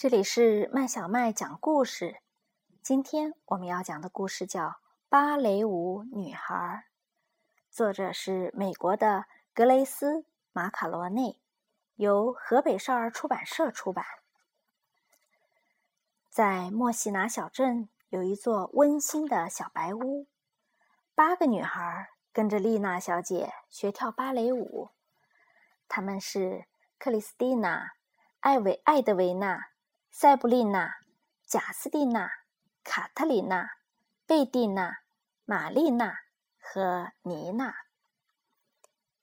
这里是麦小麦讲故事。今天我们要讲的故事叫《芭蕾舞女孩》，作者是美国的格雷斯·马卡罗内，由河北少儿出版社出版。在莫西拿小镇有一座温馨的小白屋，八个女孩跟着丽娜小姐学跳芭蕾舞。她们是克里斯蒂娜、艾维、艾德维娜。塞布丽娜、贾斯蒂娜、卡特琳娜、贝蒂娜、玛丽娜和妮娜，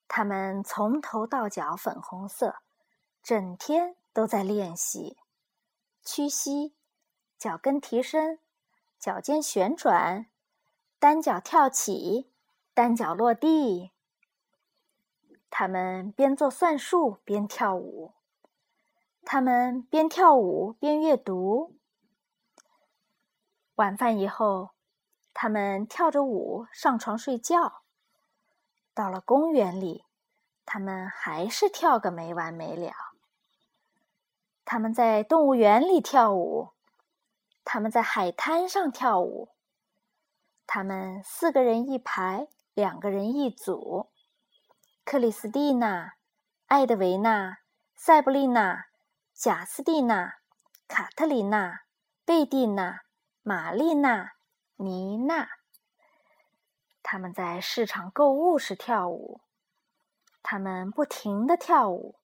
她们从头到脚粉红色，整天都在练习屈膝、脚跟提升、脚尖旋转、单脚跳起、单脚落地。他们边做算术边跳舞。他们边跳舞边阅读。晚饭以后，他们跳着舞上床睡觉。到了公园里，他们还是跳个没完没了。他们在动物园里跳舞，他们在海滩上跳舞。他们四个人一排，两个人一组。克里斯蒂娜、艾德维娜、塞布丽娜。贾斯蒂娜、卡特琳娜、贝蒂娜、玛丽娜、妮娜，他们在市场购物时跳舞。他们不停的跳舞，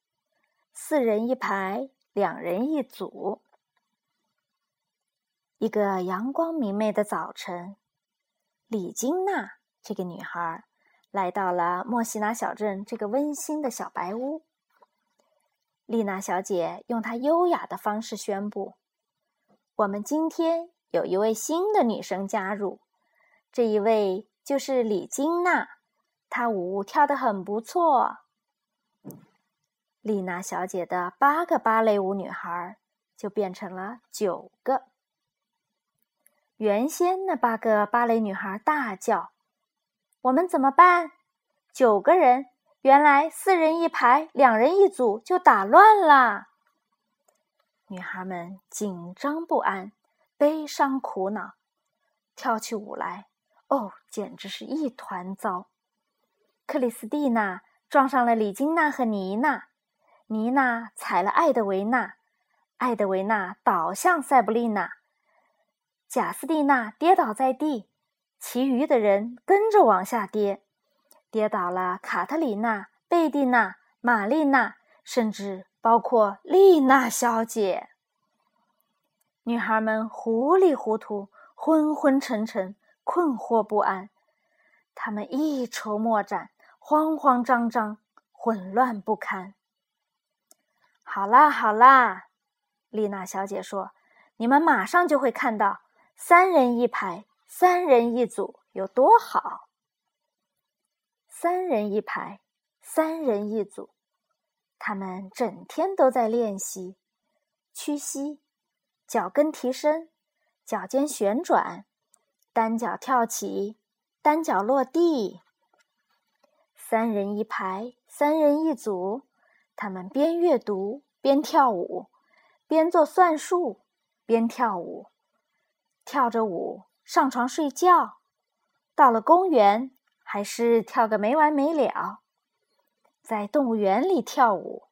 四人一排，两人一组。一个阳光明媚的早晨，李金娜这个女孩来到了莫西拿小镇这个温馨的小白屋。丽娜小姐用她优雅的方式宣布：“我们今天有一位新的女生加入，这一位就是李金娜，她舞跳得很不错。”丽娜小姐的八个芭蕾舞女孩就变成了九个。原先那八个芭蕾女孩大叫：“我们怎么办？九个人！”原来四人一排，两人一组就打乱了。女孩们紧张不安，悲伤苦恼，跳起舞来，哦，简直是一团糟。克里斯蒂娜撞上了李金娜和妮娜，妮娜踩了艾德维娜，艾德维娜倒向塞布丽娜，贾斯蒂娜跌倒在地，其余的人跟着往下跌。跌倒了，卡特琳娜、贝蒂娜、玛丽娜，甚至包括丽娜小姐。女孩们糊里糊涂、昏昏沉沉、困惑不安，她们一筹莫展、慌慌张张、混乱不堪。好啦好啦，丽娜小姐说：“你们马上就会看到，三人一排，三人一组，有多好。”三人一排，三人一组，他们整天都在练习屈膝、脚跟提升、脚尖旋转、单脚跳起、单脚落地。三人一排，三人一组，他们边阅读边跳舞，边做算术边跳舞，跳着舞上床睡觉。到了公园。还是跳个没完没了，在动物园里跳舞，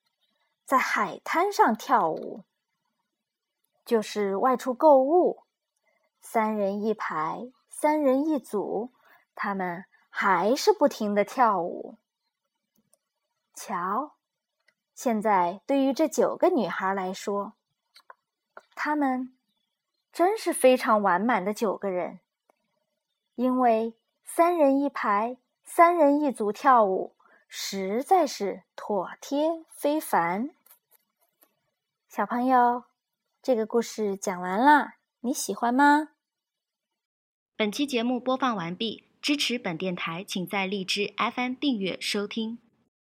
在海滩上跳舞，就是外出购物，三人一排，三人一组，他们还是不停的跳舞。瞧，现在对于这九个女孩来说，她们真是非常完满的九个人，因为。三人一排，三人一组跳舞，实在是妥帖非凡。小朋友，这个故事讲完啦，你喜欢吗？本期节目播放完毕，支持本电台，请在荔枝 FM 订阅收听。